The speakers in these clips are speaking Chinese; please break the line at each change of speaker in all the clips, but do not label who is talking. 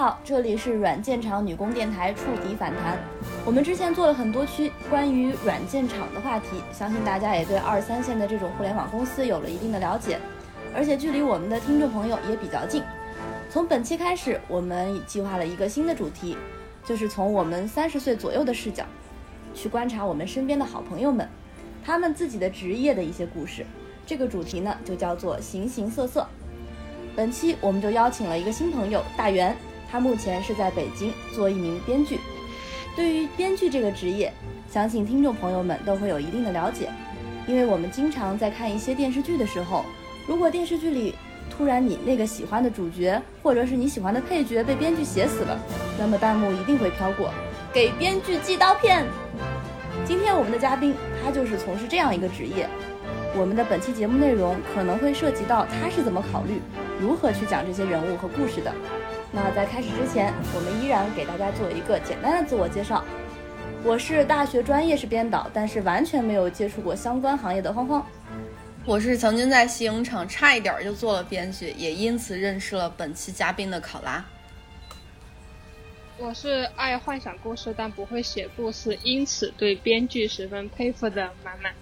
好，这里是软件厂女工电台触底反弹。我们之前做了很多期关于软件厂的话题，相信大家也对二三线的这种互联网公司有了一定的了解，而且距离我们的听众朋友也比较近。从本期开始，我们计划了一个新的主题，就是从我们三十岁左右的视角，去观察我们身边的好朋友们，他们自己的职业的一些故事。这个主题呢，就叫做形形色色。本期我们就邀请了一个新朋友大元，他目前是在北京做一名编剧。对于编剧这个职业，相信听众朋友们都会有一定的了解，因为我们经常在看一些电视剧的时候，如果电视剧里突然你那个喜欢的主角或者是你喜欢的配角被编剧写死了，那么弹幕一定会飘过“给编剧寄刀片”。今天我们的嘉宾他就是从事这样一个职业，我们的本期节目内容可能会涉及到他是怎么考虑。如何去讲这些人物和故事的？那在开始之前，我们依然给大家做一个简单的自我介绍。我是大学专业是编导，但是完全没有接触过相关行业的慌慌。
我是曾经在戏影厂差一点就做了编剧，也因此认识了本期嘉宾的考拉。
我是爱幻想故事但不会写故事，因此对编剧十分佩服的满满。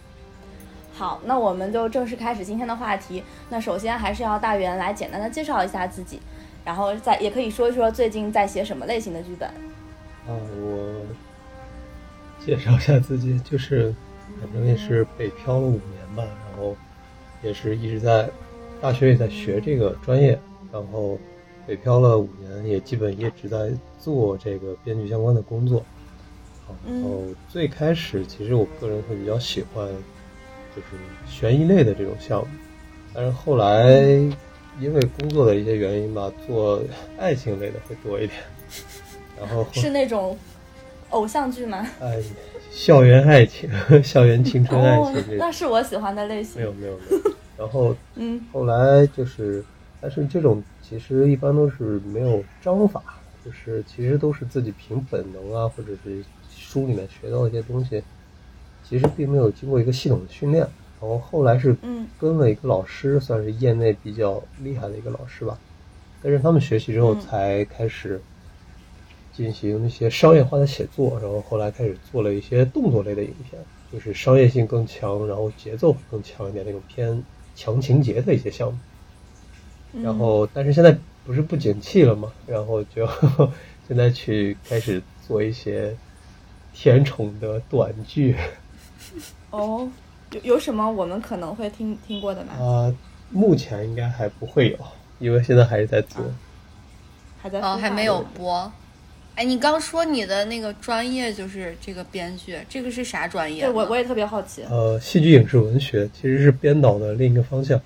好，那我们就正式开始今天的话题。那首先还是要大元来简单的介绍一下自己，然后再也可以说一说最近在写什么类型的剧本。
啊，我介绍一下自己，就是反正也是北漂了五年吧，然后也是一直在大学也在学这个专业，然后北漂了五年，也基本一直在做这个编剧相关的工作。然后最开始其实我个人会比较喜欢。就是悬疑类的这种项目，但是后来因为工作的一些原因吧，做爱情类的会多一点。然后
是那种偶像剧吗？
哎，校园爱情、校园青春爱情，
那是我喜欢的类型。
没有没有没有。然后 嗯，后来就是，但是这种其实一般都是没有章法，就是其实都是自己凭本能啊，或者是书里面学到一些东西。其实并没有经过一个系统的训练，然后后来是跟了一个老师，算是业内比较厉害的一个老师吧。跟着他们学习之后，才开始进行一些商业化的写作，然后后来开始做了一些动作类的影片，就是商业性更强，然后节奏更强一点那种偏强情节的一些项目。然后，但是现在不是不景气了嘛，然后就 现在去开始做一些甜宠的短剧。
哦，有有什么我们可能会听听过的吗？
啊，目前应该还不会有，因为现在还是在做，
还在
哦，还没有播。哎，你刚说你的那个专业就是这个编剧，这个是啥专业？
对我我也特别好奇。
呃，戏剧影视文学其实是编导的另一个方向。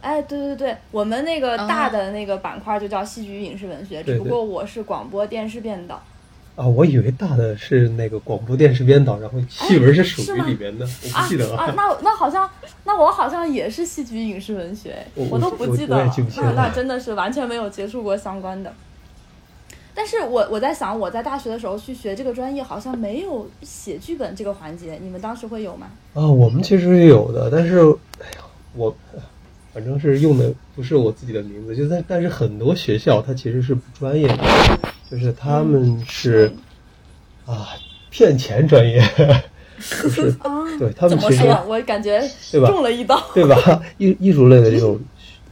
哎，对对对，我们那个大的那个板块就叫戏剧影视文学，只不过我是广播电视编导。
啊，我以为大的是那个广播电视编导，然后戏文是属于里面的，我不记得了。
啊，那那好像，那我好像也是戏剧影视文学，
我
都不记得了。那那真的是完全没有接触过相关的。但是我我在想，我在大学的时候去学这个专业，好像没有写剧本这个环节，你们当时会有吗？
啊，我们其实也有的，但是，哎呀，我反正是用的不是我自己的名字，就在但是很多学校它其实是不专业的。就是他们是啊，骗钱专业，就是对他们其实
我感觉
对吧，
中了一刀，
对吧？艺艺术类的这种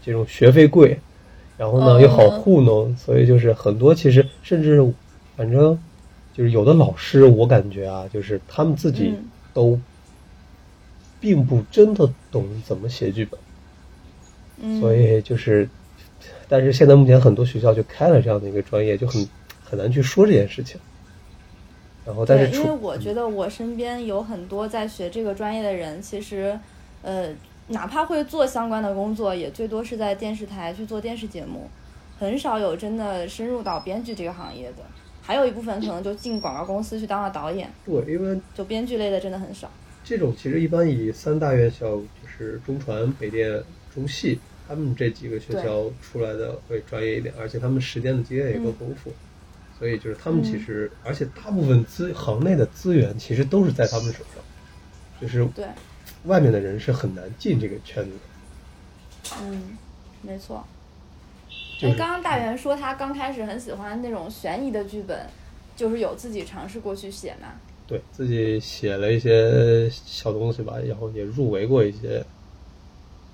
这种学费贵，然后呢又好糊弄，所以就是很多其实甚至反正就是有的老师，我感觉啊，就是他们自己都并不真的懂怎么写剧本，所以就是，但是现在目前很多学校就开了这样的一个专业，就很。很难去说这件事情，然后但是
因为我觉得我身边有很多在学这个专业的人，其实，呃，哪怕会做相关的工作，也最多是在电视台去做电视节目，很少有真的深入到编剧这个行业的。还有一部分可能就进广告公司去当了导演。
对，因为
就编剧类的真的很少。
这种其实一般以三大院校，就是中传、北电、中戏，他们这几个学校出来的会专业一点，而且他们实践的经验也更丰富。所以就是他们其实，而且大部分资行内的资源其实都是在他们手上，就是
对
外面的人是很难进这个圈子
的。嗯，没错。就，刚刚大元说他刚开始很喜欢那种悬疑的剧本，就是有自己尝试过去写嘛？
对自己写了一些小东西吧，然后也入围过一些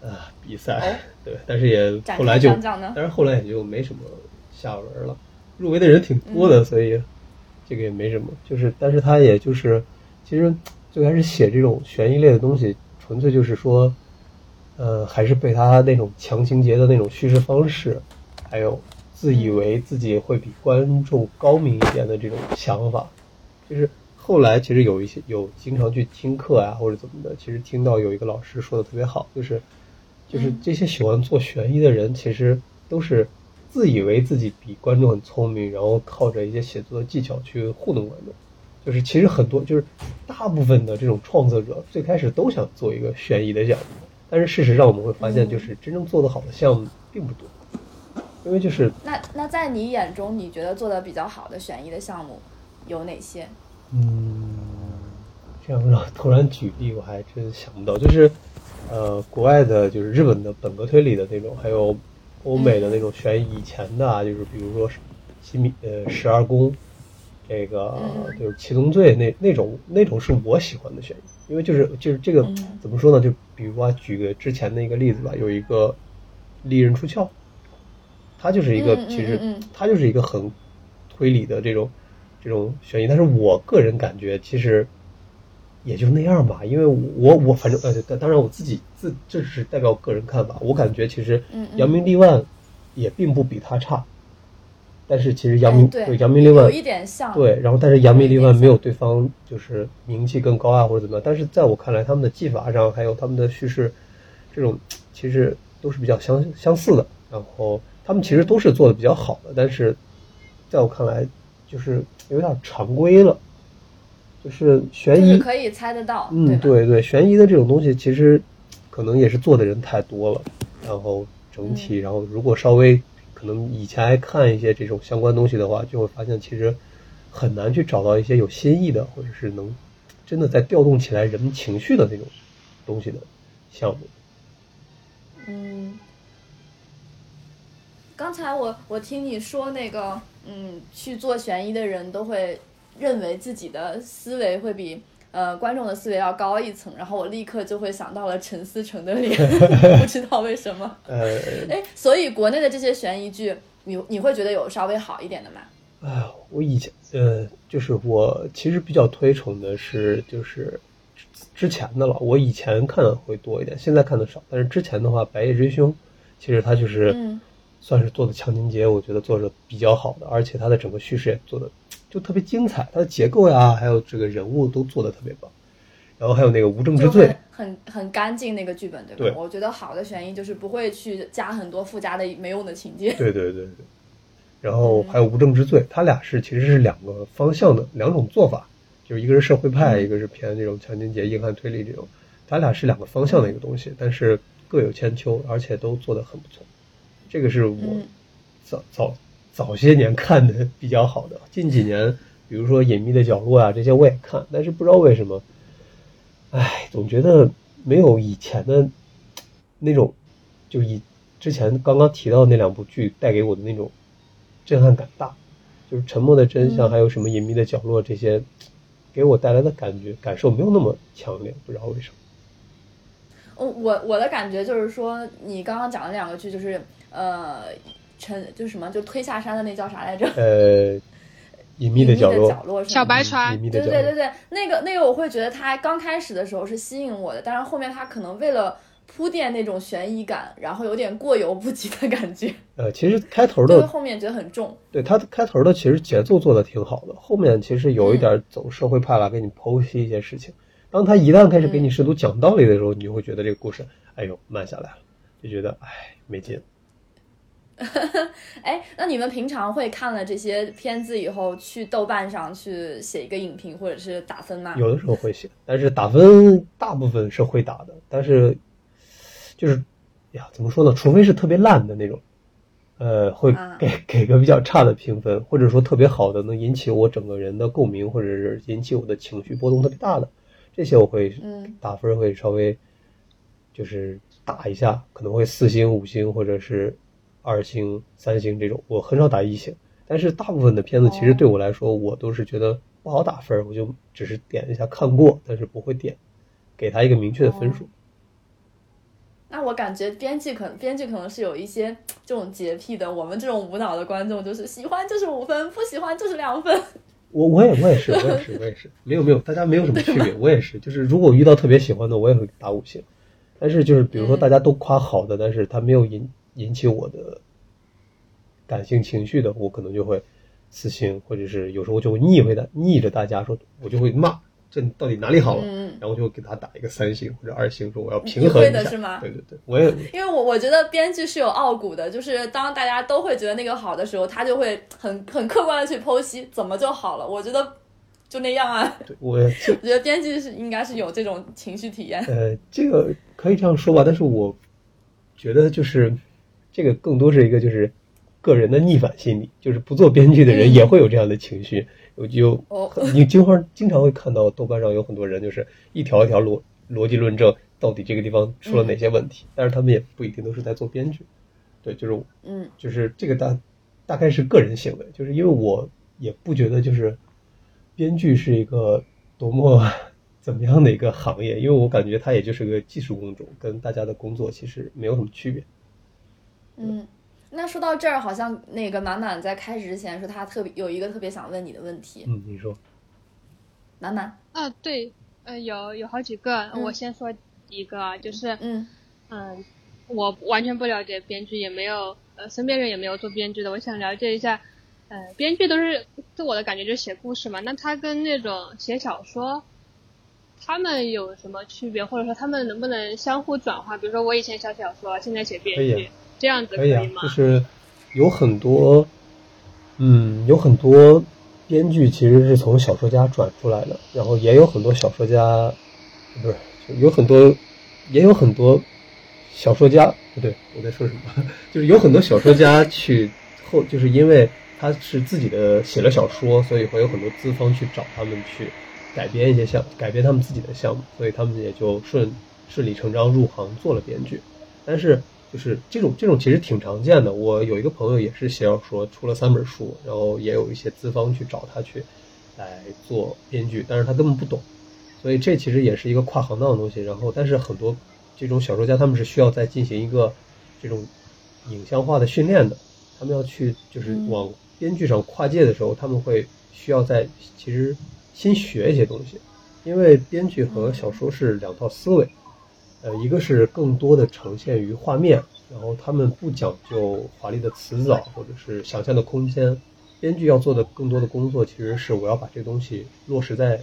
呃比赛，对，但是也后来就，但是后来也就没什么下文了。入围的人挺多的，所以这个也没什么。就是，但是他也就是，其实最开始写这种悬疑类的东西，纯粹就是说，呃，还是被他那种强情节的那种叙事方式，还有自以为自己会比观众高明一点的这种想法，就是后来其实有一些有经常去听课啊或者怎么的，其实听到有一个老师说的特别好，就是就是这些喜欢做悬疑的人，其实都是。自以为自己比观众很聪明，然后靠着一些写作的技巧去糊弄观众，就是其实很多就是大部分的这种创作者最开始都想做一个悬疑的项目，但是事实上我们会发现，就是真正做得好的项目并不多，因为就是
那那在你眼中，你觉得做的比较好的悬疑的项目有哪些？
嗯，这样让突然举例，我还真想不到，就是呃，国外的，就是日本的本格推理的那种，还有。欧美的那种悬疑，以前的啊，就是比如说《七米》呃《十二宫》，这个就是《七宗罪》那那种那种是我喜欢的悬疑，因为就是就是这个怎么说呢？就比如啊，举个之前的一个例子吧，有一个《利刃出鞘》，它就是一个其实它就是一个很推理的这种这种悬疑，但是我个人感觉其实。也就那样吧，因为我我反正呃，当然我自己自这是代表个人看法，我感觉其实扬名立万也并不比他差，但是其实扬名对扬名立万
有一点像
对，然后但是扬名立万没有对方就是名气更高啊或者怎么样，但是在我看来他们的技法上还有他们的叙事这种其实都是比较相相似的，然后他们其实都是做的比较好的，但是在我看来就是有点常规了。就是悬疑
可以猜得到，
嗯，对对，悬疑的这种东西其实可能也是做的人太多了，然后整体，然后如果稍微可能以前还看一些这种相关东西的话，就会发现其实很难去找到一些有新意的，或者是能真的在调动起来人们情绪的那种东西的项目。
嗯，刚才我我听你说那个，嗯，去做悬疑的人都会。认为自己的思维会比呃观众的思维要高一层，然后我立刻就会想到了陈思诚的脸，不知道为什么。
呃，
哎，所以国内的这些悬疑剧，你你会觉得有稍微好一点的吗？
哎，我以前呃，就是我其实比较推崇的是就是之前的了，我以前看的会多一点，现在看的少。但是之前的话，《白夜追凶》其实它就是算是做的强情节，我觉得做的比较好的，而且它的整个叙事也做的。就特别精彩，它的结构呀，还有这个人物都做的特别棒。然后还有那个无证之罪，
很很干净那个剧本，对吧？对，我觉得好的悬疑就是不会去加很多附加的没用的情节。
对对对对。然后还有无证之罪，它俩是其实是两个方向的两种做法，就是一个是社会派，一个是偏这种强情节、硬汉推理这种，它俩是两个方向的一个东西，但是各有千秋，而且都做的很不错。这个是我早早。早些年看的比较好的，近几年，比如说《隐秘的角落》啊，这些我也看，但是不知道为什么，哎，总觉得没有以前的那种，就以之前刚刚提到那两部剧带给我的那种震撼感大，就是《沉默的真相》还有什么《隐秘的角落》这些，给我带来的感觉感受没有那么强烈，不知道为什么。
我我我的感觉就是说，你刚刚讲的两个剧就是呃。沉就什么就推下山的那叫啥来着？
呃，隐秘
的
角
落，
小白船。
对对对对，那个那个我会觉得它刚开始的时候是吸引我的，但是后面它可能为了铺垫那种悬疑感，然后有点过犹不及的感觉。
呃，其实开头的
后面觉得很重。
对它开头的其实节奏做的挺好的，后面其实有一点走社会派了，给你剖析一些事情。当他一旦开始给你试图讲道理的时候，你就会觉得这个故事，哎呦慢下来了，就觉得哎没劲。
哎，那你们平常会看了这些片子以后，去豆瓣上去写一个影评或者是打分吗？
有的时候会写，但是打分大部分是会打的，但是就是呀，怎么说呢？除非是特别烂的那种，呃，会给给个比较差的评分，或者说特别好的，能引起我整个人的共鸣，或者是引起我的情绪波动特别大的，这些我会打分会稍微就是打一下，可能会四星、五星或者是。二星、三星这种，我很少打一星。但是大部分的片子其实对我来说，我都是觉得不好打分，我就只是点一下看过，但是不会点给他一个明确的分数。
那我感觉编剧可能编剧可能是有一些这种洁癖的，我们这种无脑的观众就是喜欢就是五分，不喜欢就是两分。
我我也我也是我也是我也是没有没有大家没有什么区别，我也是就是如果遇到特别喜欢的，我也会打五星。但是就是比如说大家都夸好的，但是他没有引引起我的。感性情绪的，我可能就会私信，或者是有时候就会逆回的逆着大家说，我就会骂这到底哪里好了，然后就给他打一个三星或者二星，说我要平衡一下，
是吗？
对对对，我也
因为我我觉得编剧是有傲骨的，就是当大家都会觉得那个好的时候，他就会很很客观的去剖析怎么就好了。我觉得就那样啊，
我 我
觉得编剧是应该是有这种情绪体验。
呃，这个可以这样说吧，但是我觉得就是这个更多是一个就是。个人的逆反心理，就是不做编剧的人也会有这样的情绪。我就 你经常经常会看到豆瓣上有很多人，就是一条一条逻逻辑论证，到底这个地方出了哪些问题。但是他们也不一定都是在做编剧，对，就是
嗯，
就是这个大大概是个人行为，就是因为我也不觉得就是编剧是一个多么 怎么样的一个行业，因为我感觉它也就是个技术工种，跟大家的工作其实没有什么区别。
嗯。那说到这儿，好像那个满满在开始之前说他特别有一个特别想问你的问题。
嗯，你说。
满满。
啊，对，呃，有有好几个，我先说一个，就是
嗯
嗯，我完全不了解编剧，也没有呃身边人也没有做编剧的，我想了解一下，呃，编剧都是自我的感觉就是写故事嘛，那他跟那种写小说，他们有什么区别，或者说他们能不能相互转化？比如说我以前写小说，现在写编剧。这样子可以
啊，就是有很多，嗯，有很多编剧其实是从小说家转出来的，然后也有很多小说家，不是，有很多，也有很多小说家，不对，我在说什么？就是有很多小说家去后，就是因为他是自己的写了小说，所以会有很多资方去找他们去改编一些项，改编他们自己的项目，所以他们也就顺顺理成章入行做了编剧，但是。就是这种这种其实挺常见的。我有一个朋友也是写小说，出了三本书，然后也有一些资方去找他去来做编剧，但是他根本不懂，所以这其实也是一个跨行当的东西。然后，但是很多这种小说家他们是需要再进行一个这种影像化的训练的，他们要去就是往编剧上跨界的时候，他们会需要在其实先学一些东西，因为编剧和小说是两套思维。呃，一个是更多的呈现于画面，然后他们不讲究华丽的词藻或者是想象的空间。编剧要做的更多的工作，其实是我要把这个东西落实在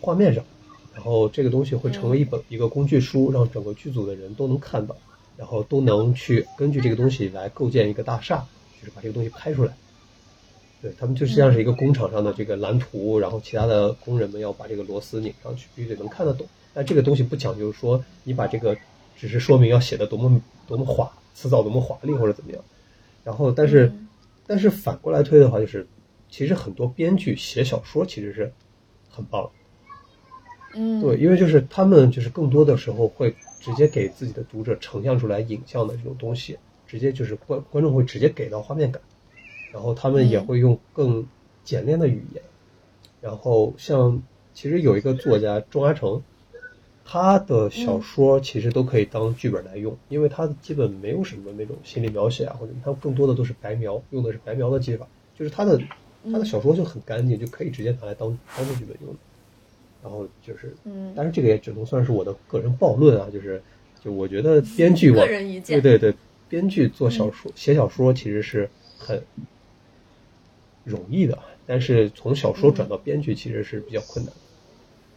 画面上，然后这个东西会成为一本一个工具书，让整个剧组的人都能看到，然后都能去根据这个东西来构建一个大厦，就是把这个东西拍出来。对他们就像是一个工厂上的这个蓝图，然后其他的工人们要把这个螺丝拧上去，必须得能看得懂。但这个东西不讲究说你把这个只是说明要写的多么多么华词藻多么华丽或者怎么样，然后但是但是反过来推的话，就是其实很多编剧写小说其实是很棒，
嗯，
对，因为就是他们就是更多的时候会直接给自己的读者呈现出来影像的这种东西，直接就是观观众会直接给到画面感，然后他们也会用更简练的语言，然后像其实有一个作家钟阿成。他的小说其实都可以当剧本来用，因为他基本没有什么那种心理描写啊，或者他更多的都是白描，用的是白描的技法，就是他的他的小说就很干净，就可以直接拿来当当做剧本用的。然后就是，嗯，但是这个也只能算是我的个人暴论啊，就是就我觉得编剧
个人意
见，对对对，编剧做小说写小说其实是很容易的，但是从小说转到编剧其实是比较困难。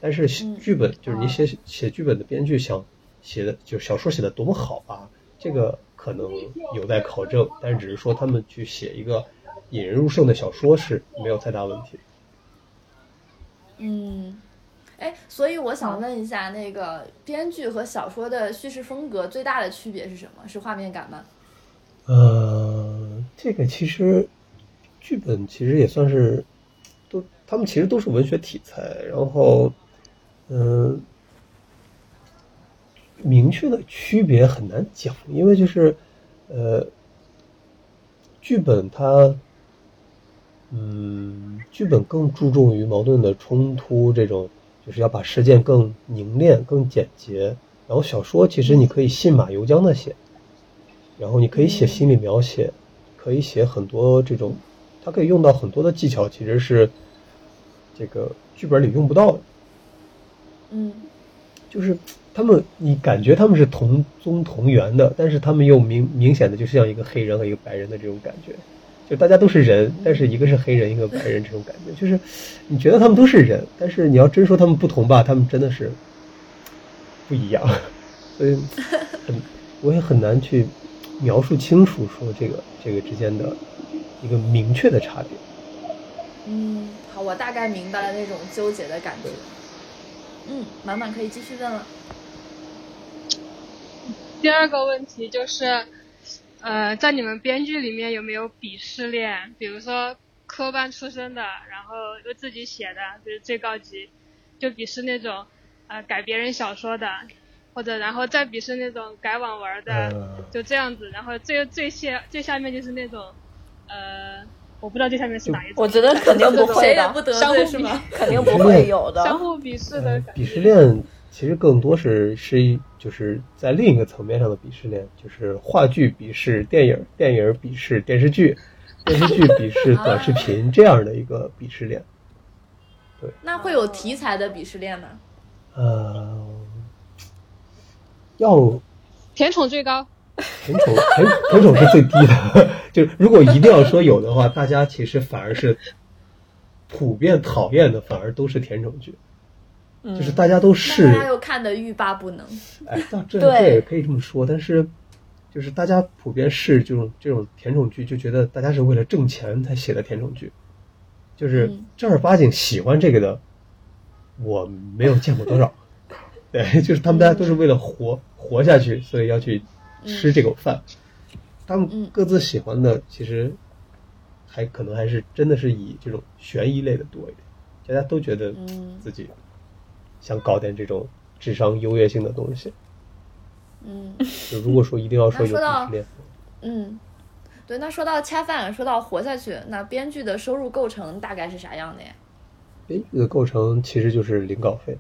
但是剧本就是你写写剧本的编剧想写的就小说写的多么好啊，这个可能有待考证。但是只是说他们去写一个引人入胜的小说是没有太大问题。
嗯，哎，所以我想问一下，那个编剧和小说的叙事风格最大的区别是什么？是画面感吗？
呃，这个其实剧本其实也算是都，他们其实都是文学题材，然后。嗯，明确的区别很难讲，因为就是，呃，剧本它，嗯，剧本更注重于矛盾的冲突，这种就是要把事件更凝练、更简洁。然后小说其实你可以信马由缰的写，然后你可以写心理描写，可以写很多这种，它可以用到很多的技巧，其实是这个剧本里用不到的。
嗯，
就是他们，你感觉他们是同宗同源的，但是他们又明明显的就像一个黑人和一个白人的这种感觉，就大家都是人，但是一个是黑人，一个白人，这种感觉。就是你觉得他们都是人，但是你要真说他们不同吧，他们真的是不一样，所以很我也很难去描述清楚说这个这个之间的一个明确的差别。
嗯，好，我大概明白了那种纠结的感觉。嗯，满满可以继续问了。
第二个问题就是，呃，在你们编剧里面有没有鄙视链？比如说科班出身的，然后又自己写的，就是最高级，就鄙视那种呃改别人小说的，或者然后再鄙视那种改网文的，就这样子。然后最最下最下面就是那种，呃。我不知道这下面是哪一种。
我觉得肯定不会
的，相互是吗？
肯定不会有的。
相互鄙视的
鄙视链其实更多是是一就是在另一个层面上的鄙视链，就是话剧鄙视电影，电影鄙视电视剧，电视剧鄙视短视频这样的一个鄙视链。对。
那会有题材的鄙视链吗？
呃，要
甜宠最高。
甜宠甜甜宠是最低的，就如果一定要说有的话，大家其实反而是普遍讨厌的，反而都是甜宠剧，就是大家都是，大
家又看的欲罢不能。
哎，这这也可以这么说，但是就是大家普遍是这种这种甜宠剧，就觉得大家是为了挣钱才写的甜宠剧，就是正儿八经喜欢这个的，我没有见过多少。对，就是他们大家都是为了活活下去，所以要去。吃这口饭，他们各自喜欢的其实还可能还是真的是以这种悬疑类的多一点，大家都觉得自己想搞点这种智商优越性的东西。
嗯，
就如果说一定要说有鄙视链，
嗯，对，那说到恰饭，说到活下去，那编剧的收入构成大概是啥样的呀？
编剧的构成其实就是零稿费，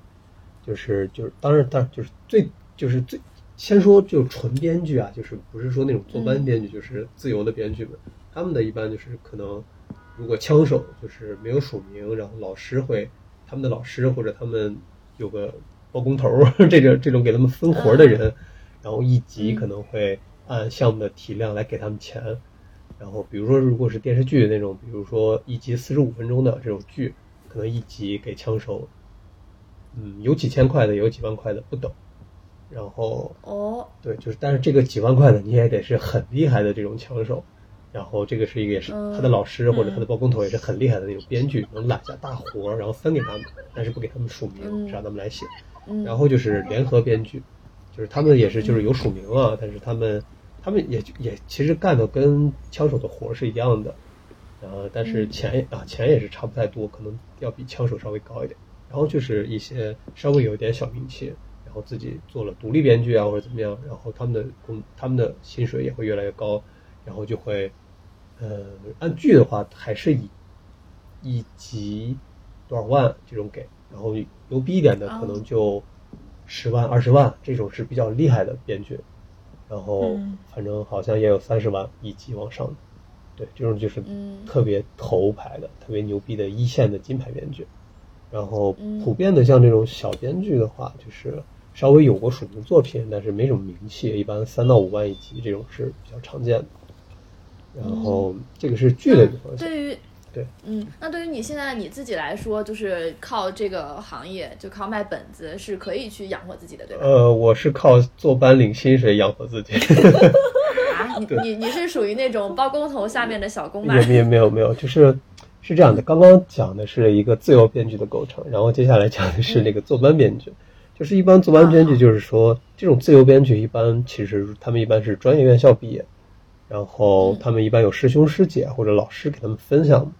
就是就是当然当然就是最就是最。先说就纯编剧啊，就是不是说那种坐班编剧，就是自由的编剧们，他们的一般就是可能，如果枪手就是没有署名，然后老师会，他们的老师或者他们有个包工头 这个这种给他们分活的人，然后一集可能会按项目的体量来给他们钱，然后比如说如果是电视剧那种，比如说一集四十五分钟的这种剧，可能一集给枪手，嗯，有几千块的，有几万块的不等。然后
哦，
对，就是，但是这个几万块的你也得是很厉害的这种枪手，然后这个是一个也是他的老师或者他的包工头也是很厉害的那种编剧，能揽下大活儿，然后分给他们，但是不给他们署名，只让他们来写。然后就是联合编剧，就是他们也是就是有署名啊，但是他们他们也也其实干的跟枪手的活儿是一样的，然后但是钱啊钱也是差不太多，可能要比枪手稍微高一点。然后就是一些稍微有一点小名气。然后自己做了独立编剧啊，或者怎么样，然后他们的工，他们的薪水也会越来越高，然后就会，呃，按剧的话还是以一集多少万这种给，然后牛逼一点的可能就十万、二十万这种是比较厉害的编剧，然后反正好像也有三十万一集往上，对，这种就是特别头牌的、特别牛逼的一线的金牌编剧，然后普遍的像这种小编剧的话，就是。稍微有过署名作品，但是没什么名气，一般三到五万一集这种是比较常见的。然后这个是剧类的一方向。
对于
对，
嗯，那对于你现在你自己来说，就是靠这个行业，就靠卖本子是可以去养活自己的，对吧？
呃，我是靠坐班领薪水养活自己。
啊，你你你是属于那种包工头下面的小工吗？
也也没有没有，就是是这样的。刚刚讲的是一个自由编剧的构成，然后接下来讲的是那个坐班编剧。就是一般做班编剧，就是说这种自由编剧，一般其实他们一般是专业院校毕业，然后他们一般有师兄师姐或者老师给他们分享，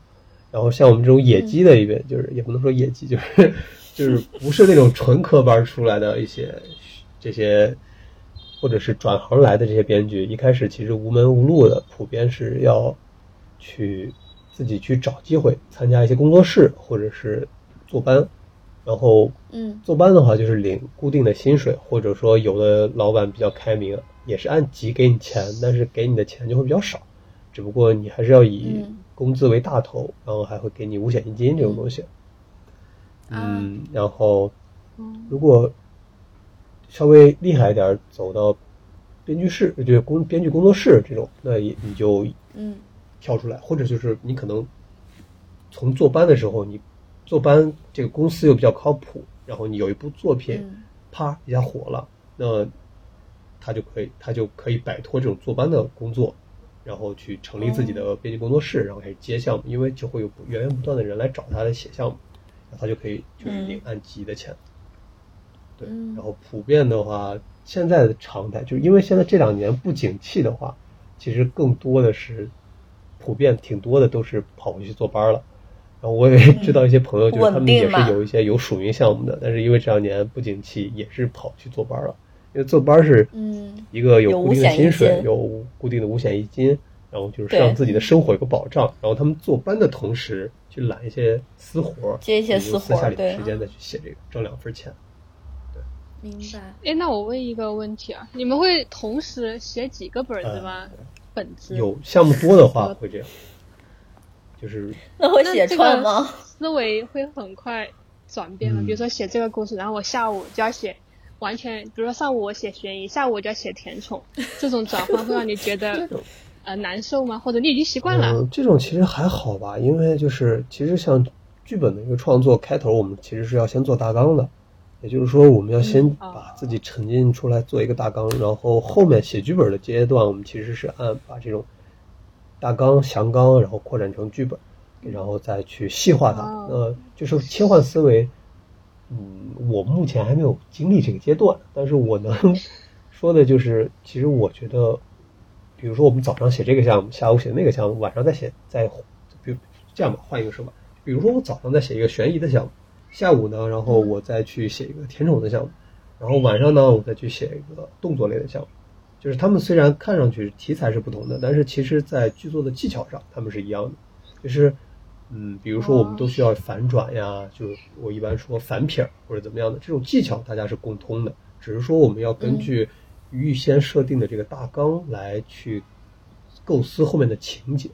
然后像我们这种野鸡的一边，就是也不能说野鸡，就是就是不是那种纯科班出来的一些这些，或者是转行来的这些编剧，一开始其实无门无路的，普遍是要去自己去找机会参加一些工作室或者是坐班，然后
嗯，
坐班的话就是领固定的薪水，或者说有的老板比较开明，也是按级给你钱，但是给你的钱就会比较少，只不过你还是要以工资为大头，然后还会给你五险一金这种东西。嗯，然后如果稍微厉害一点，走到编剧室，就是工编剧工作室这种，那也你就
嗯。
跳出来，或者就是你可能从坐班的时候，你坐班这个公司又比较靠谱，然后你有一部作品，啪一下火了，那他就可以他就可以摆脱这种坐班的工作，然后去成立自己的编辑工作室，然后开始接项目，因为就会有源源不断的人来找他来写项目，他就可以就是领按级的钱。对，然后普遍的话，现在的常态就是因为现在这两年不景气的话，其实更多的是普遍挺多的都是跑回去坐班了。然后我也知道一些朋友，就是他们也是有一些有属名项目的，但是因为这两年不景气，也是跑去坐班了。因为坐班是一个有固定的薪水，有固定的五险一金，然后就是让自己的生活有个保障。然后他们坐班的同时去揽一些私活，
接一些私
活，私下里的时间再去写这个，挣两份钱。
明白。
哎，那我问一个问题啊，你们会同时写几个本子吗？本子
有项目多的话会这样。就是
那会写串吗？
思维会很快转变吗？比如说写这个故事，然后我下午就要写完全，比如说上午我写悬疑，下午我就要写甜宠，这种转换会让你觉得呃难受吗？或者你已经习惯了？
嗯这种其实还好吧，因为就是其实像剧本的一个创作开头，我们其实是要先做大纲的，也就是说我们要先把自己沉浸出来做一个大纲，然后后面写剧本的阶段，我们其实是按把这种。大纲、详纲，然后扩展成剧本，然后再去细化它。呃，就是切换思维。嗯，我目前还没有经历这个阶段，但是我能 说的就是，其实我觉得，比如说我们早上写这个项目，下午写那个项目，晚上再写，再比如这样吧，换一个说法，比如说我早上在写一个悬疑的项目，下午呢，然后我再去写一个甜宠的项目，然后晚上呢，我再去写一个动作类的项目。就是他们虽然看上去题材是不同的，但是其实在剧作的技巧上他们是一样的。就是，嗯，比如说我们都需要反转呀，就我一般说反撇或者怎么样的这种技巧，大家是共通的。只是说我们要根据预先设定的这个大纲来去构思后面的情节，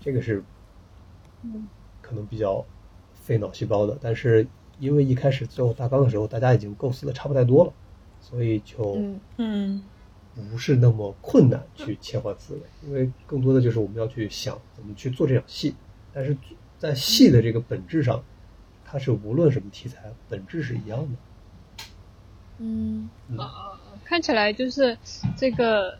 这个是，可能比较费脑细胞的。但是因为一开始最后大纲的时候，大家已经构思的差不太多了，所以就
嗯。
不是那么困难去切换思维，因为更多的就是我们要去想怎么去做这场戏。但是在戏的这个本质上，它是无论什么题材，本质是一样的。
嗯
啊，看起来就是这个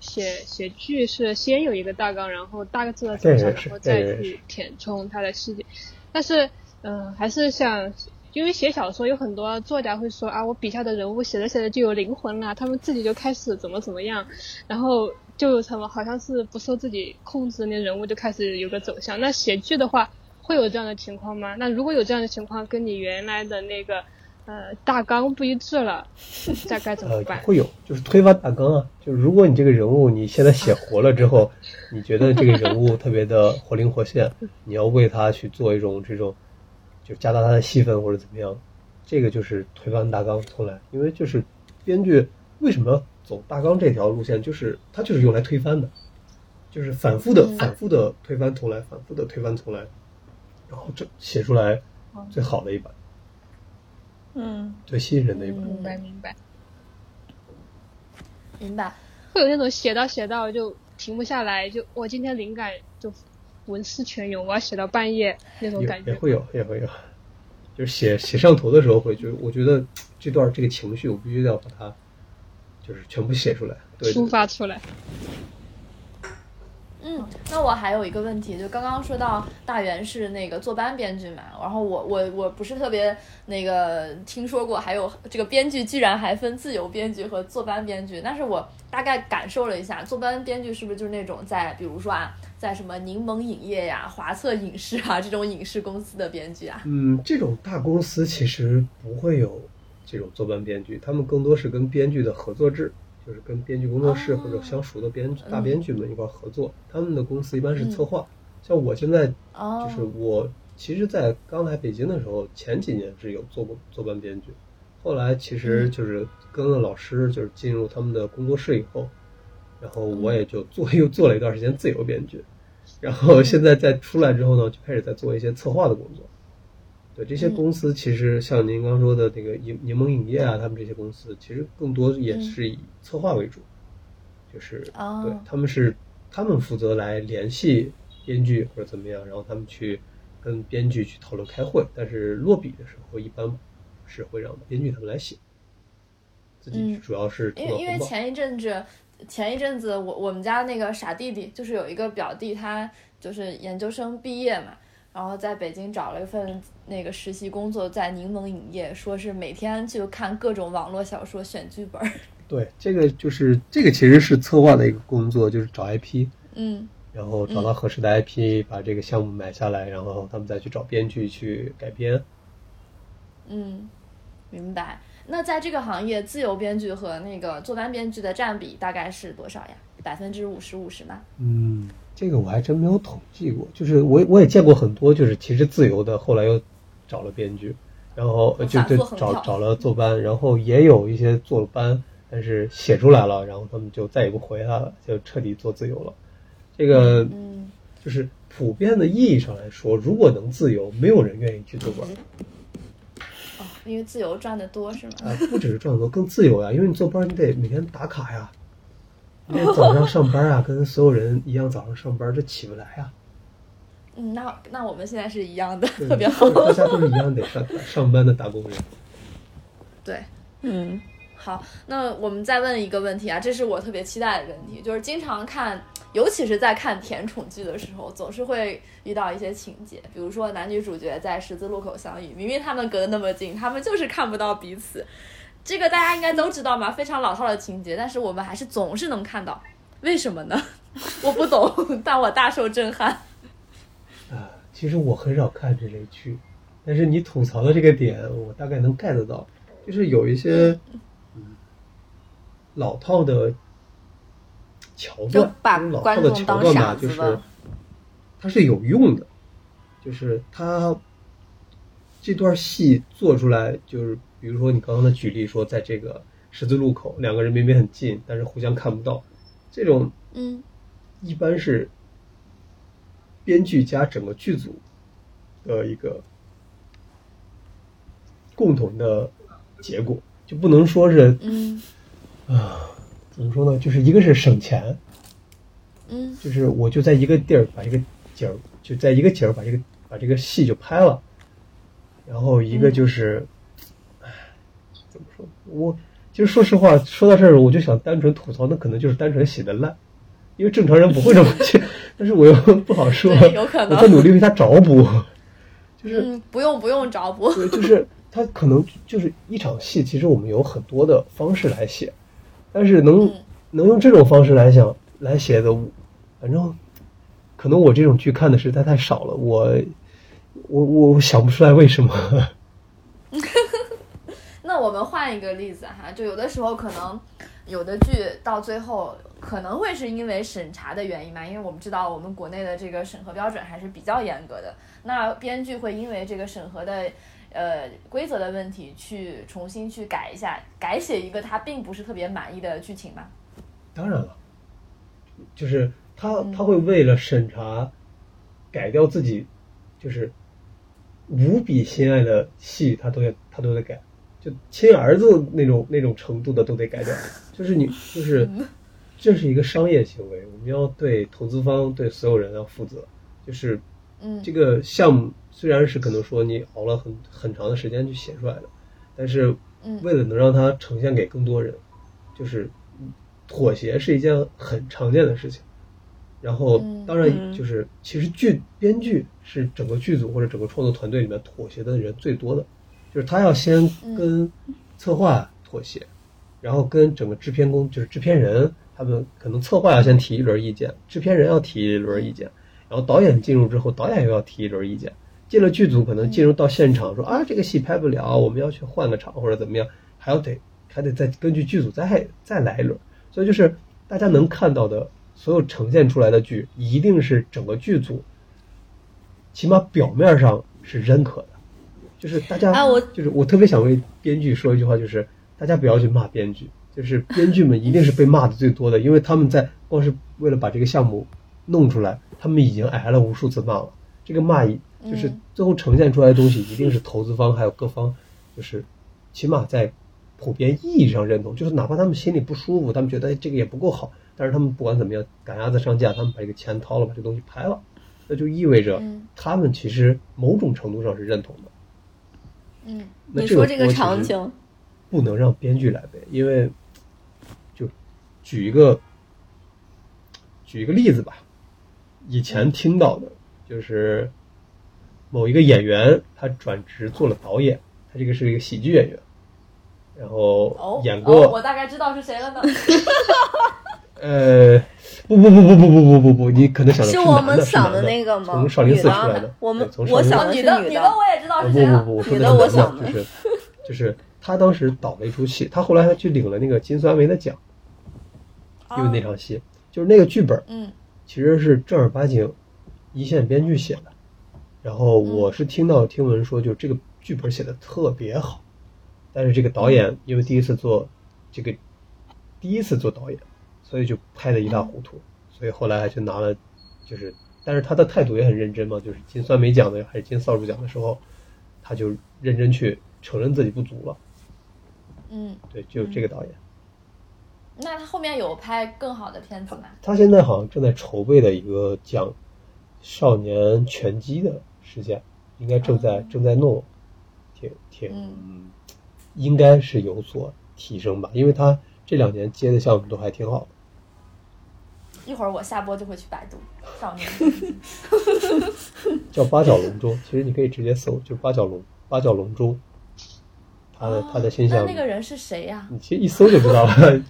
写写剧是先有一个大纲，然后大致的走向，然后再去填充它的细节。但是，嗯，还是想。因为写小说有很多作家会说啊，我笔下的人物写着写着就有灵魂了，他们自己就开始怎么怎么样，然后就什么好像是不受自己控制，那人物就开始有个走向。那写剧的话会有这样的情况吗？那如果有这样的情况，跟你原来的那个呃大纲不一致了，这该怎么办？
会有，就是推翻大纲啊。就如果你这个人物你现在写活了之后，你觉得这个人物特别的活灵活现，你要为他去做一种这种。就加大他的戏份或者怎么样，这个就是推翻大纲重来。因为就是编剧为什么走大纲这条路线，就是他就是用来推翻的，就是反复的、反复的推翻重来，反复的推翻重来，然后这写出来最好的一版，
嗯，
最吸引人的一版。
明白，明白，
明白。
会有那种写到写到就停不下来，就我今天灵感就。文思泉涌，我要写到半夜那种感
觉。也会有，也会有，就是写写上头的时候会，就我觉得这段这个情绪，我必须要把它，就是全部写出来，对
抒发出来。
嗯，那我还有一个问题，就刚刚说到大元是那个坐班编剧嘛，然后我我我不是特别那个听说过，还有这个编剧居然还分自由编剧和坐班编剧，但是我大概感受了一下，坐班编剧是不是就是那种在比如说啊。在什么柠檬影业呀、华策影视啊这种影视公司的编剧啊？
嗯，这种大公司其实不会有这种坐班编剧，他们更多是跟编剧的合作制，就是跟编剧工作室或者相熟的编剧大编剧们一块合作。他们的公司一般是策划，像我现在就是我，其实，在刚来北京的时候，前几年是有做过做班编剧，后来其实就是跟了老师，就是进入他们的工作室以后，然后我也就做又做了一段时间自由编剧，然后现在在出来之后呢，就开始在做一些策划的工作。对这些公司，其实像您刚说的那个柠柠檬影业啊，他们这些公司其实更多也是以策划为主，就是对他们是他们负责来联系编剧或者怎么样，然后他们去跟编剧去讨论开会。但是落笔的时候，一般是会让编剧他们来写，自己主要是
因为因为前一阵子前一阵子我我们家那个傻弟弟就是有一个表弟，他就是研究生毕业嘛。然后在北京找了一份那个实习工作，在柠檬影业，说是每天就看各种网络小说选剧本。
对，这个就是这个其实是策划的一个工作，就是找 IP，
嗯，
然后找到合适的 IP，把这个项目买下来，然后他们再去找编剧去改编。
嗯，明白。那在这个行业，自由编剧和那个坐班编剧的占比大概是多少呀？百分之五十五十吗？
嗯。这个我还真没有统计过，就是我我也见过很多，就是其实自由的，后来又找了编剧，然后就就找找了坐班，然后也有一些坐了班，但是写出来了，然后他们就再也不回来了，就彻底做自由了。这个就是普遍的意义上来说，如果能自由，没有人愿意去坐班。
哦，因为自由赚的多是吗？
啊，不只是赚的多，更自由呀，因为你坐班你得每天打卡呀。天早上上班啊，跟所有人一样早上上班，这起不来呀。
嗯，那那我们现在是一样的，特别好。
大家都是一样得上上班的打工人。
对，嗯，好，那我们再问一个问题啊，这是我特别期待的问题，就是经常看，尤其是在看甜宠剧的时候，总是会遇到一些情节，比如说男女主角在十字路口相遇，明明他们隔得那么近，他们就是看不到彼此。这个大家应该都知道嘛，非常老套的情节，但是我们还是总是能看到，为什么呢？我不懂，但我大受震撼。
啊，其实我很少看这类剧，但是你吐槽的这个点，我大概能 get 到，就是有一些老套的桥段，老套的桥段吧，就是它是有用的，就是它这段戏做出来就是。比如说你刚刚的举例说，在这个十字路口，两个人明明很近，但是互相看不到，这种
嗯，
一般是编剧加整个剧组的一个共同的结果，就不能说是
嗯
啊，怎么说呢？就是一个是省钱，
嗯，
就是我就在一个地儿把一个景儿就在一个景儿把这个把这个戏就拍了，然后一个就是。怎么说？我其实说实话，说到这儿，我就想单纯吐槽，那可能就是单纯写的烂，因为正常人不会这么写。但是我又不好说，
有可能
我在努力为他找补，就是
不用不用找补，
对，就是他可能就是一场戏，其实我们有很多的方式来写，但是能能用这种方式来想来写的，反正可能我这种剧看的实在太少了，我我我想不出来为什么。
那我们换一个例子哈，就有的时候可能有的剧到最后可能会是因为审查的原因嘛，因为我们知道我们国内的这个审核标准还是比较严格的。那编剧会因为这个审核的呃规则的问题去重新去改一下，改写一个他并不是特别满意的剧情吗？
当然了，就是他他会为了审查改掉自己就是无比心爱的戏，他都要他都得改。就亲儿子那种那种程度的都得改掉，就是你 就是这是一个商业行为，我们要对投资方对所有人要负责。就是
嗯，
这个项目虽然是可能说你熬了很很长的时间去写出来的，但是为了能让它呈现给更多人，就是妥协是一件很常见的事情。然后当然就是其实剧编剧是整个剧组或者整个创作团队里面妥协的人最多的。就是他要先跟策划妥协，然后跟整个制片工，就是制片人，他们可能策划要先提一轮意见，制片人要提一轮意见，然后导演进入之后，导演又要提一轮意见。进了剧组，可能进入到现场说啊，这个戏拍不了，我们要去换个场或者怎么样，还要得还得再根据剧组再再来一轮。所以就是大家能看到的所有呈现出来的剧，一定是整个剧组起码表面上是认可的。就是大家，
啊，我
就是我特别想为编剧说一句话，就是大家不要去骂编剧，就是编剧们一定是被骂的最多的，因为他们在光是为了把这个项目弄出来，他们已经挨了无数次骂了。这个骂一就是最后呈现出来的东西，一定是投资方还有各方，就是起码在普遍意义上认同，就是哪怕他们心里不舒服，他们觉得这个也不够好，但是他们不管怎么样赶鸭子上架，他们把这个钱掏了，把这东西拍了，那就意味着他们其实某种程度上是认同的。
嗯，你说这个场景
不能让编剧来背，因为就举一个举一个例子吧，以前听到的就是某一个演员他转职做了导演，他这个是一个喜剧演员，然后演过，
我大概知道是谁了呢。
呃，不不不不不不不不不，你可能想的
是
我们
想的那个吗？
从少林寺出来的，
我们
我
想的
女的，女的。我也知道是谁了。
不不不，
女的我想
的。就是，就是他当时导了一出戏，他后来还去领了那个金酸梅的奖，因为那场戏。就是那个剧本，
嗯，
其实是正儿八经一线编剧写的，然后我是听到听闻说，就这个剧本写的特别好，但是这个导演因为第一次做这个，第一次做导演。所以就拍的一塌糊涂，所以后来就拿了，就是，但是他的态度也很认真嘛，就是金酸梅奖的还是金扫帚奖的时候，他就认真去承认自己不足了。
嗯，
对，就这个导演。
那他后面有拍更好的片子吗？
他现在好像正在筹备的一个讲少年拳击的事件，应该正在正在弄，挺挺，应该是有所提升吧，因为他这两年接的项目都还挺好的。
一会儿我下播就会去百度少年，
叫八角龙中，其实你可以直接搜，就八角龙八角龙中，他的他的新项目。
那那个人是谁呀？
你其实一搜就知道了。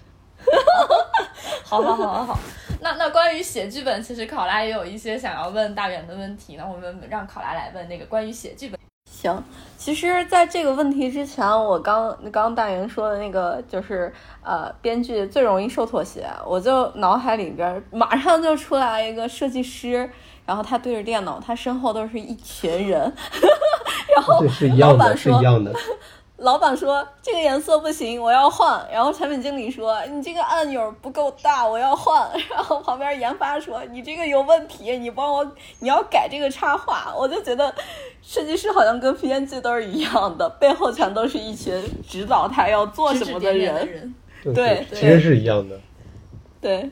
好好好好好，那那关于写剧本，其实考拉也有一些想要问大圆的问题，那我们让考拉来问那个关于写剧本。
行，其实，在这个问题之前，我刚刚大云说的那个，就是呃，编剧最容易受妥协，我就脑海里边马上就出来一个设计师，然后他对着电脑，他身后都是一群人，然后老板
说。
老板说这个颜色不行，我要换。然后产品经理说你这个按钮不够大，我要换。然后旁边研发说你这个有问题，你帮我你要改这个插画。我就觉得设计师好像跟编剧都是一样的，背后全都是一群指导他要做什么
的
人。
对，其实是一样的。
对，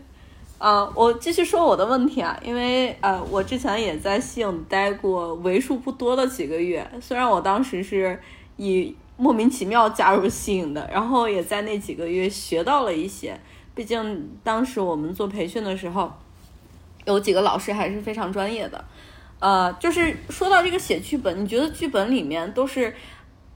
啊，我继续说我的问题啊，因为呃，我之前也在西影待过为数不多的几个月，虽然我当时是以。莫名其妙加入西影的，然后也在那几个月学到了一些。毕竟当时我们做培训的时候，有几个老师还是非常专业的。呃，就是说到这个写剧本，你觉得剧本里面都是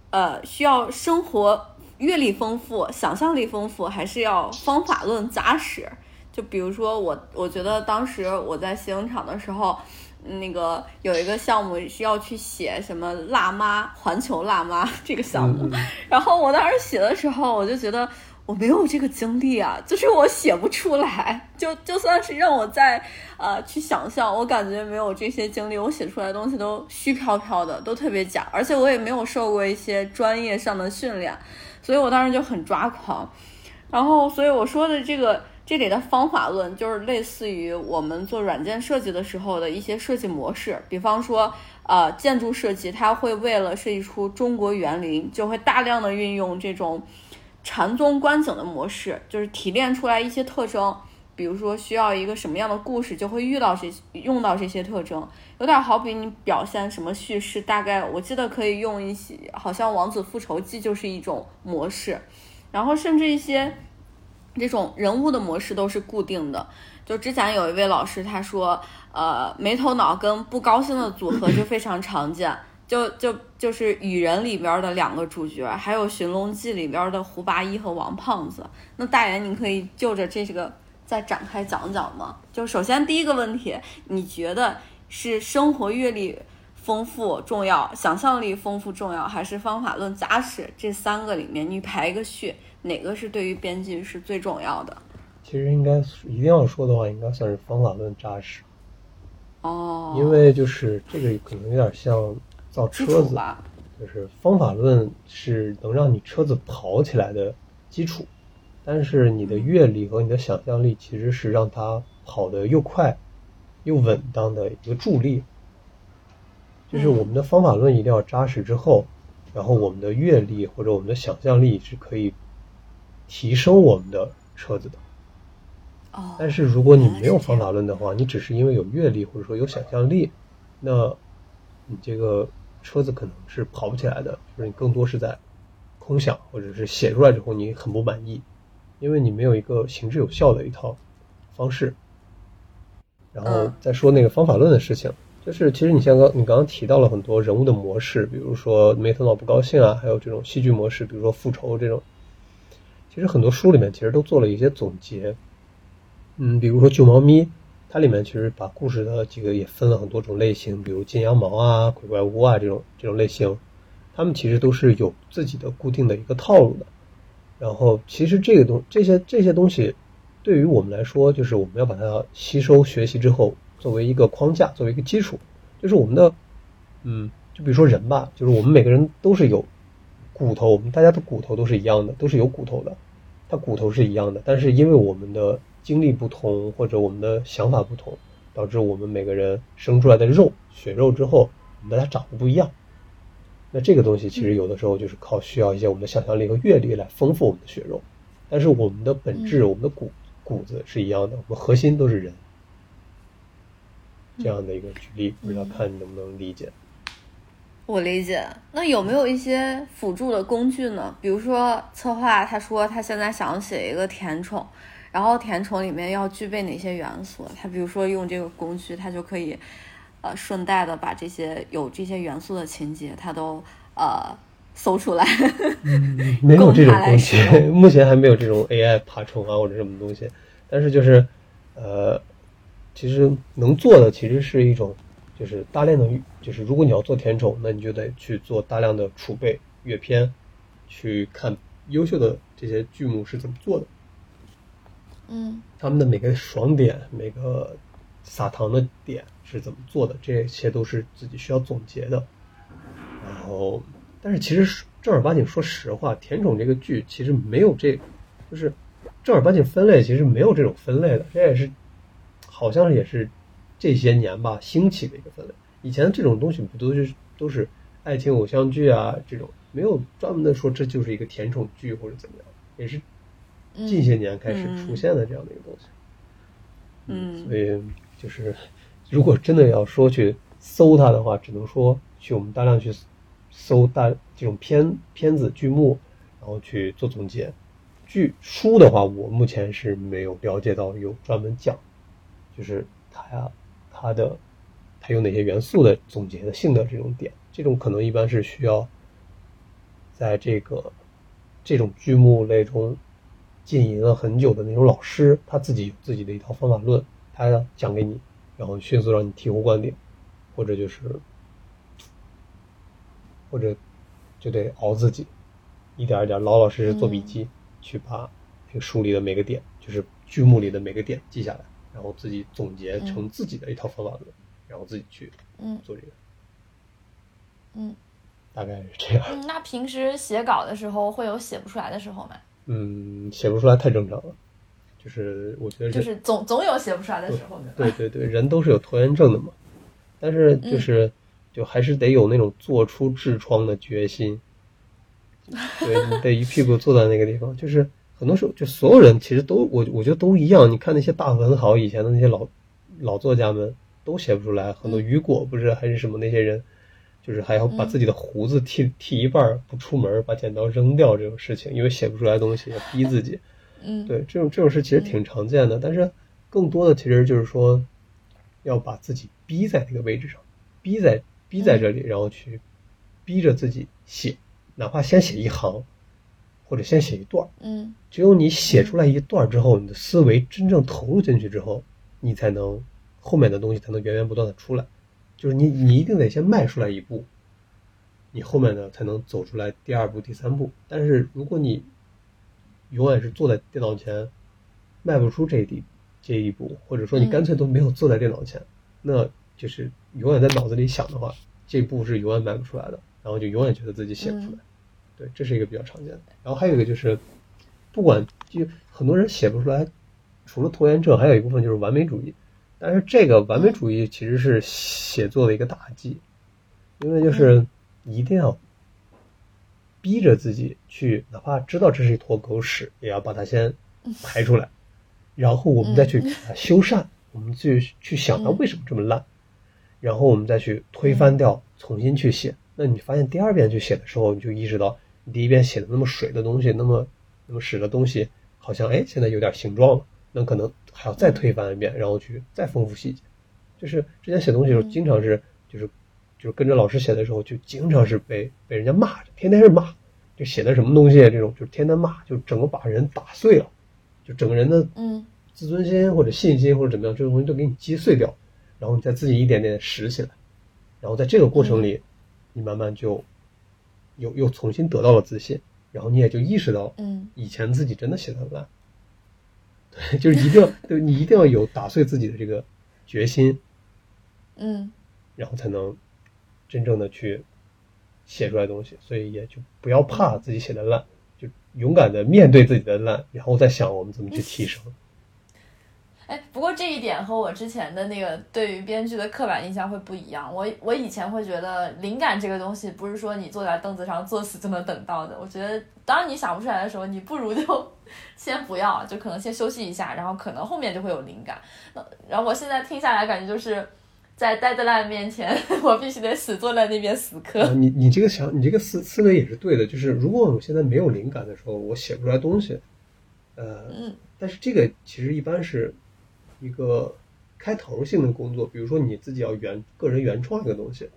呃需要生活阅历丰富、想象力丰富，还是要方法论扎实？就比如说我，我觉得当时我在西影厂的时候。那个有一个项目需要去写什么辣妈环球辣妈 这个项目，然后我当时写的时候，我就觉得我没有这个经历啊，就是我写不出来，就就算是让我再呃去想象，我感觉没有这些经历，我写出来的东西都虚飘飘的，都特别假，而且我也没有受过一些专业上的训练，所以我当时就很抓狂，然后所以我说的这个。这里的方法论就是类似于我们做软件设计的时候的一些设计模式，比方说，呃，建筑设计，它会为了设计出中国园林，就会大量的运用这种禅宗观景的模式，就是提炼出来一些特征，比如说需要一个什么样的故事，就会遇到这用到这些特征，有点好比你表现什么叙事，大概我记得可以用一些，好像《王子复仇记》就是一种模式，然后甚至一些。这种人物的模式都是固定的。就之前有一位老师他说，呃，没头脑跟不高兴的组合就非常常见。就就就是《雨人》里边的两个主角，还有《寻龙记》里边的胡八一和王胖子。那大元，你可以就着这个再展开讲讲吗？就首先第一个问题，你觉得是生活阅历丰富重要，想象力丰富重要，还是方法论扎实？这三个里面你排一个序。哪个是对于编辑是最重要的？
其实应该一定要说的话，应该算是方法论扎实。
哦，
因为就是这个可能有点像造车子，就是方法论是能让你车子跑起来的基础，但是你的阅历和你的想象力其实是让它跑得又快又稳当的一个助力。就是我们的方法论一定要扎实之后，然后我们的阅历或者我们的想象力是可以提升我们的车子的。但是如果你没有方法论的话，你只是因为有阅历或者说有想象力，那你这个车子可能是跑不起来的。就是你更多是在空想，或者是写出来之后你很不满意，因为你没有一个行之有效的一套方式。然后再说那个方法论的事情，就是其实你像刚你刚刚提到了很多人物的模式，比如说梅特诺不高兴啊，还有这种戏剧模式，比如说复仇这种，其实很多书里面其实都做了一些总结。嗯，比如说救猫咪，它里面其实把故事的几个也分了很多种类型，比如金羊毛啊、鬼怪屋啊这种这种类型，他们其实都是有自己的固定的一个套路的。然后，其实这个东这些这些东西，对于我们来说，就是我们要把它吸收学习之后，作为一个框架，作为一个基础，就是我们的，嗯，就比如说人吧，就是我们每个人都是有骨头，我们大家的骨头都是一样的，都是有骨头的，它骨头是一样的，但是因为我们的经历不同，或者我们的想法不同，导致我们每个人生出来的肉血肉之后，我们大家长得不一样。那这个东西其实有的时候就是靠需要一些我们的想象力和阅历来丰富我们的血肉，但是我们的本质，我们的骨骨子是一样的，我们核心都是人。这样的一个举例，不知道看你能不能理解。
我理解。那有没有一些辅助的工具呢？比如说策划，他说他现在想写一个甜宠。然后甜宠里面要具备哪些元素？他比如说用这个工具，他就可以，呃，顺带的把这些有这些元素的情节，他都呃搜出来。
没有这种工具，目前还没有这种 AI 爬虫啊或者什么东西。但是就是，呃，其实能做的其实是一种，就是大量的，就是如果你要做甜宠，那你就得去做大量的储备阅片，去看优秀的这些剧目是怎么做的。
嗯，
他们的每个爽点，每个撒糖的点是怎么做的？这些都是自己需要总结的。然后，但是其实正儿八经，说实话，《甜宠》这个剧其实没有这，就是正儿八经分类，其实没有这种分类的。这也是好像也是这些年吧兴起的一个分类。以前这种东西不都是都是爱情偶像剧啊这种，没有专门的说这就是一个甜宠剧或者怎么样，也是。近些年开始出现的这样的一个东西，
嗯，
所以就是，如果真的要说去搜它的话，只能说去我们大量去搜大这种片片子剧目，然后去做总结。剧书的话，我目前是没有了解到有专门讲，就是它呀，它的它有哪些元素的总结的性的这种点，这种可能一般是需要在这个这种剧目类中。浸淫了很久的那种老师，他自己有自己的一套方法论，他讲给你，然后迅速让你醍醐灌顶，或者就是，或者就得熬自己，一点一点老老实实做笔记，去把这个书里的每个点，就是剧目里的每个点记下来，然后自己总结成自己的一套方法论，然后自己去做这个，
嗯，
大概是这样。
那平时写稿的时候会有写不出来的时候吗？
嗯，写不出来太正常了，就是我觉得
就是总总有写不出来的时候。
对对对，人都是有拖延症的嘛，但是就是就还是得有那种做出痔疮的决心，对你得一屁股坐在那个地方。就是很多时候，就所有人其实都我我觉得都一样。你看那些大文豪以前的那些老老作家们都写不出来，很多雨果不是还是什么那些人。就是还要把自己的胡子剃剃一半不出门，把剪刀扔掉这种事情，因为写不出来东西要逼自己。
嗯，
对，这种这种事其实挺常见的，但是更多的其实就是说，要把自己逼在那个位置上，逼在逼在这里，然后去逼着自己写，哪怕先写一行，或者先写一段。
嗯，
只有你写出来一段之后，你的思维真正投入进去之后，你才能后面的东西才能源源不断的出来。就是你，你一定得先迈出来一步，你后面呢才能走出来第二步、第三步。但是如果你永远是坐在电脑前，迈不出这一这一步，或者说你干脆都没有坐在电脑前，那就是永远在脑子里想的话，这步是永远迈不出来的，然后就永远觉得自己写不出来。对，这是一个比较常见的。然后还有一个就是，不管就很多人写不出来，除了拖延症，还有一部分就是完美主义。但是这个完美主义其实是写作的一个大忌，因为就是一定要逼着自己去，哪怕知道这是一坨狗屎，也要把它先排出来，然后我们再去修缮，我们去去想它为什么这么烂，然后我们再去推翻掉，重新去写。那你发现第二遍去写的时候，你就意识到你第一遍写的那么水的东西，那么那么屎的东西，好像哎现在有点形状了。那可能还要再推翻一遍，然后去再丰富细节。就是之前写东西的时候，经常是就是就是跟着老师写的时候，就经常是被被人家骂，天天是骂，就写的什么东西这种，就是天天骂，就整个把人打碎了，就整个人的
嗯
自尊心或者信心或者怎么样，这种东西都给你击碎掉，然后你再自己一点点拾起来，然后在这个过程里，你慢慢就又又重新得到了自信，然后你也就意识到，
嗯，
以前自己真的写的烂。对，就是一定要，对你一定要有打碎自己的这个决心，
嗯，
然后才能真正的去写出来东西。所以也就不要怕自己写的烂，就勇敢的面对自己的烂，然后再想我们怎么去提升。
哎，不过这一点和我之前的那个对于编剧的刻板印象会不一样。我我以前会觉得灵感这个东西不是说你坐在凳子上作死就能等到的。我觉得当你想不出来的时候，你不如就 先不要，就可能先休息一下，然后可能后面就会有灵感。那然后我现在听下来感觉就是在 deadline 面前，我必须得死坐在那边死磕。
你你这个想，你这个思思维也是对的。就是如果我现在没有灵感的时候，我写不出来东西。呃，
嗯，
但是这个其实一般是。一个开头性的工作，比如说你自己要原个人原创一个东西，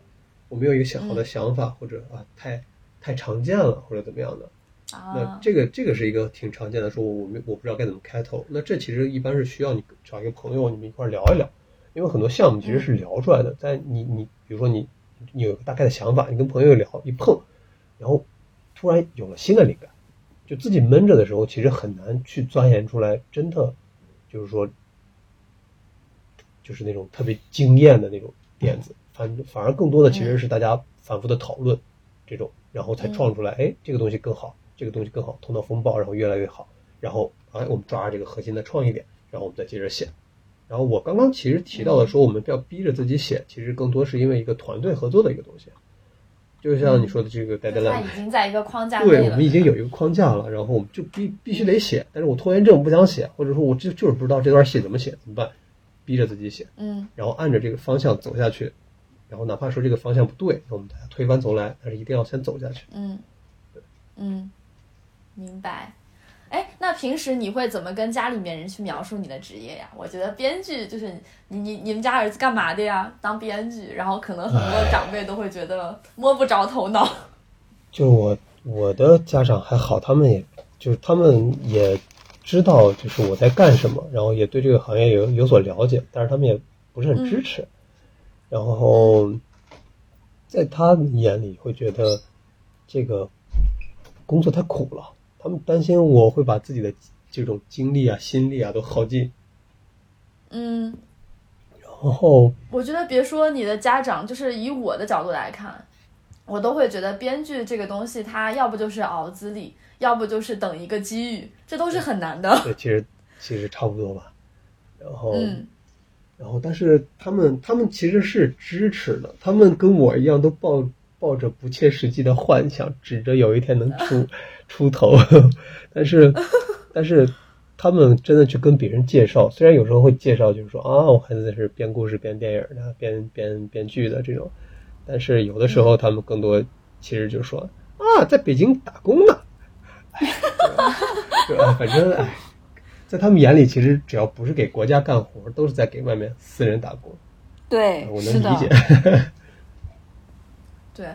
我没有一个想好的想法，或者啊太太常见了，或者怎么样的，那这个这个是一个挺常见的，说我没我不知道该怎么开头，那这其实一般是需要你找一个朋友，你们一块聊一聊，因为很多项目其实是聊出来的，在你你比如说你你有个大概的想法，你跟朋友聊一碰，然后突然有了新的灵感，就自己闷着的时候，其实很难去钻研出来，真的就是说。就是那种特别惊艳的那种点子，反反而更多的其实是大家反复的讨论，这种，然后才创出来，哎，这个东西更好，这个东西更好，头脑风暴，然后越来越好，然后，哎，我们抓着这个核心的创意点，然后我们再接着写。然后我刚刚其实提到的说，我们不要逼着自己写，其实更多是因为一个团队合作的一个东西，就像你说的这个 deadline，
已经在一个框架
对，我们已经有一个框架了，然后我们就必必须得写，但是我拖延症不想写，或者说我就就是不知道这段戏怎么写，怎么办？逼着自己写，
嗯，
然后按着这个方向走下去，然后哪怕说这个方向不对，我们推翻重来，但是一定要先走下去。
嗯，嗯，明白。哎，那平时你会怎么跟家里面人去描述你的职业呀？我觉得编剧就是你你你们家儿子干嘛的呀？当编剧，然后可能很多长辈都会觉得摸不着头脑。
就我我的家长还好，他们也就是他们也。知道就是我在干什么，然后也对这个行业有有所了解，但是他们也不是很支持。然后在他们眼里会觉得这个工作太苦了，他们担心我会把自己的这种精力啊、心力啊都耗尽。
嗯。
然后
我觉得别说你的家长，就是以我的角度来看，我都会觉得编剧这个东西，它要不就是熬资历。要不就是等一个机遇，这都是很难的。
对，其实其实差不多吧。然后，
嗯，
然后，但是他们他们其实是支持的，他们跟我一样都抱抱着不切实际的幻想，指着有一天能出 出头。但是，但是他们真的去跟别人介绍，虽然有时候会介绍，就是说啊，我孩子是编故事、编电影的、编编编剧的这种，但是有的时候他们更多其实就是说啊，在北京打工呢。对吧？反正哎，在他们眼里，其实只要不是给国家干活，都是在给外面私人打工。
对，
我能理解。
对，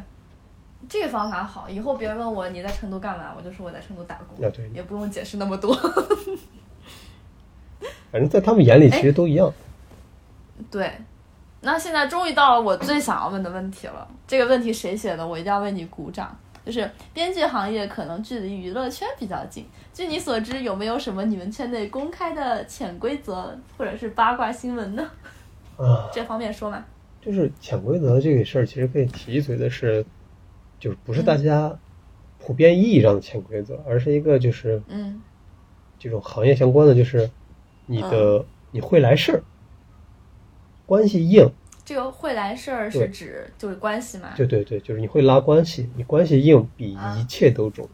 这个方法好。以后别人问我你在成都干嘛，我就说我在成都打工，也不用解释那么多。
反正，在他们眼里，其实都一样。
对，那现在终于到了我最想要问的问题了。这个问题谁写的？我一定要为你鼓掌。就是编剧行业可能距离娱乐圈比较近。据你所知，有没有什么你们圈内公开的潜规则或者是八卦新闻呢？
啊，
这方面说嘛。
就是潜规则这个事儿，其实可以提一嘴的是，就是不是大家普遍意义上的潜规则，而是一个就是
嗯，
这种行业相关的，就是你的你会来事儿，关系硬。
这个会来事儿是指就是关系嘛？
对对对，就是你会拉关系，你关系硬比一切都重要。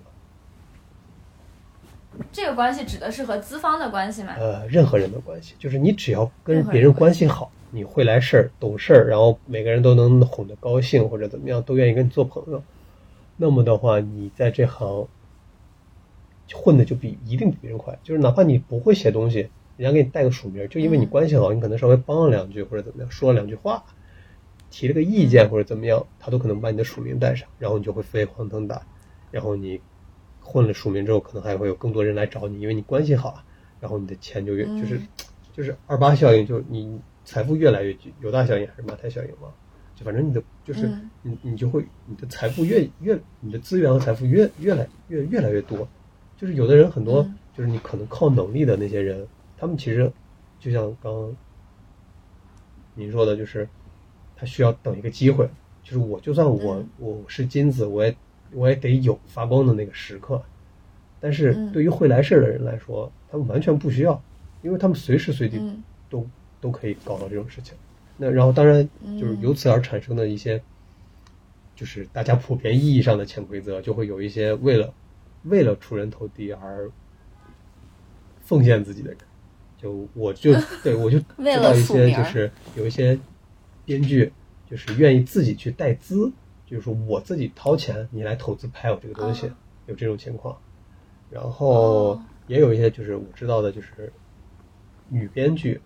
这个关系指的是和资方的关系吗？
呃，任何人的关系，就是你只要跟别人关系好，你会来事儿、懂事儿，然后每个人都能哄得高兴或者怎么样，都愿意跟你做朋友，那么的话，你在这行混的就比一定比别人快。就是哪怕你不会写东西，人家给你带个署名，就因为你关系好，你可能稍微帮了两句或者怎么样，说了两句话，提了个意见或者怎么样，他都可能把你的署名带上，然后你就会飞黄腾达，然后你。混了署名之后，可能还会有更多人来找你，因为你关系好，然后你的钱就越就是 就是二八效应，就你财富越来越聚，有大效应还是马太效应嘛？就反正你的就是你你就会你的财富越越你的资源和财富越越来越越来越多，就是有的人很多就是你可能靠能力的那些人，他们其实就像刚刚您说的，就是他需要等一个机会，就是我就算我我是金子，我也。我也得有发光的那个时刻，但是对于会来事儿的人来说，他们完全不需要，因为他们随时随地都都可以搞到这种事情。那然后当然就是由此而产生的一些，就是大家普遍意义上的潜规则，就会有一些为了为了出人头地而奉献自己的人。就我就 对我就知道一些，就是有一些编剧就是愿意自己去带资。就是说我自己掏钱，你来投资拍我这个东西，有这种情况。然后也有一些就是我知道的，就是女编剧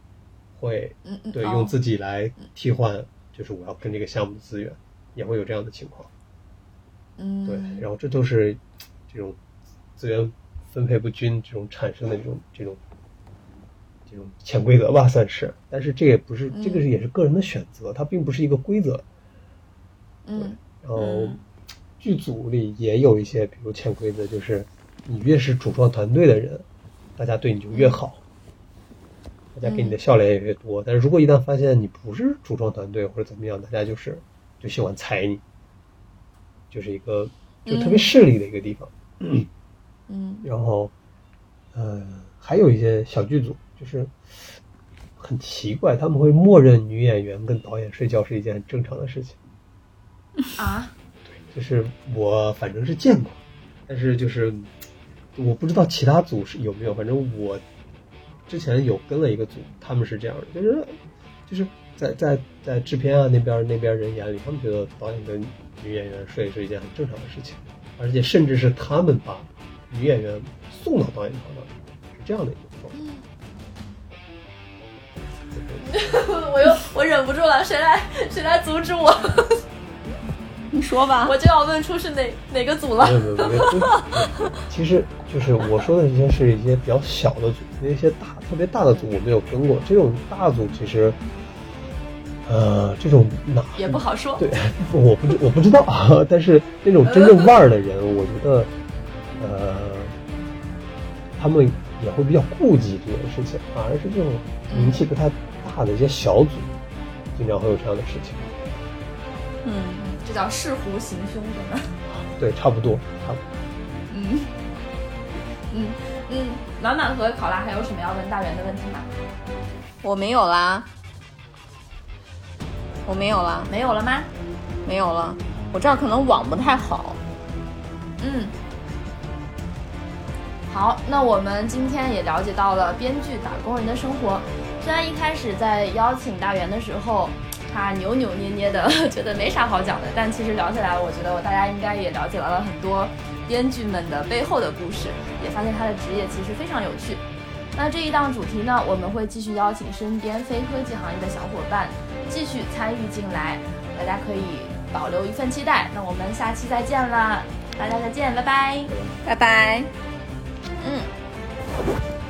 会对用自己来替换，就是我要跟这个项目的资源，也会有这样的情况。
嗯，
对，然后这都是这种资源分配不均这种产生的这种这种这种潜规则吧，算是。但是这也不是这个是也是个人的选择，它并不是一个规则。
嗯。
然后，剧组里也有一些，比如潜规则，就是你越是主创团队的人，大家对你就越好，大家给你的笑脸也越多。但是如果一旦发现你不是主创团队或者怎么样，大家就是就喜欢踩你，就是一个就特别势利的一个地方。
嗯，
然后，呃，还有一些小剧组，就是很奇怪，他们会默认女演员跟导演睡觉是一件很正常的事情。
啊，
对，就是我反正是见过，但是就是我不知道其他组是有没有，反正我之前有跟了一个组，他们是这样的，就是就是在在在制片啊那边那边人眼里，他们觉得导演跟女演员睡是一件很正常的事情，而且甚至是他们把女演员送到导演床上，是这样的一个
我又我忍不住了，谁来谁来阻止我？
你说吧，
我就要问出是哪哪个组了。
没有没有没有，其实就是我说的这些是一些比较小的组，那些大特别大的组我没有跟过。这种大组其实，呃，这种哪
也不好说。
对，我不知我不知道啊。但是那种真正腕儿的人，我觉得，呃，他们也会比较顾忌这件事情，反而是这种名气不太大的一些小组，经常会有这样的事情。
嗯。这叫视狐行凶，是吗？
对，差不多，差不多。
嗯嗯嗯，暖暖和考拉还有什么要问大圆的问题吗？
我没有啦，我没有啦，
没有了吗？
没有了，我这儿可能网不太好。
嗯，好，那我们今天也了解到了编剧打工人的生活。虽然一开始在邀请大元的时候。他扭扭捏捏的，觉得没啥好讲的，但其实聊起来，我觉得我大家应该也了解到了很多编剧们的背后的故事，也发现他的职业其实非常有趣。那这一档主题呢，我们会继续邀请身边非科技行业的小伙伴继续参与进来，大家可以保留一份期待。那我们下期再见啦，大家再见，拜拜，
拜拜，
嗯。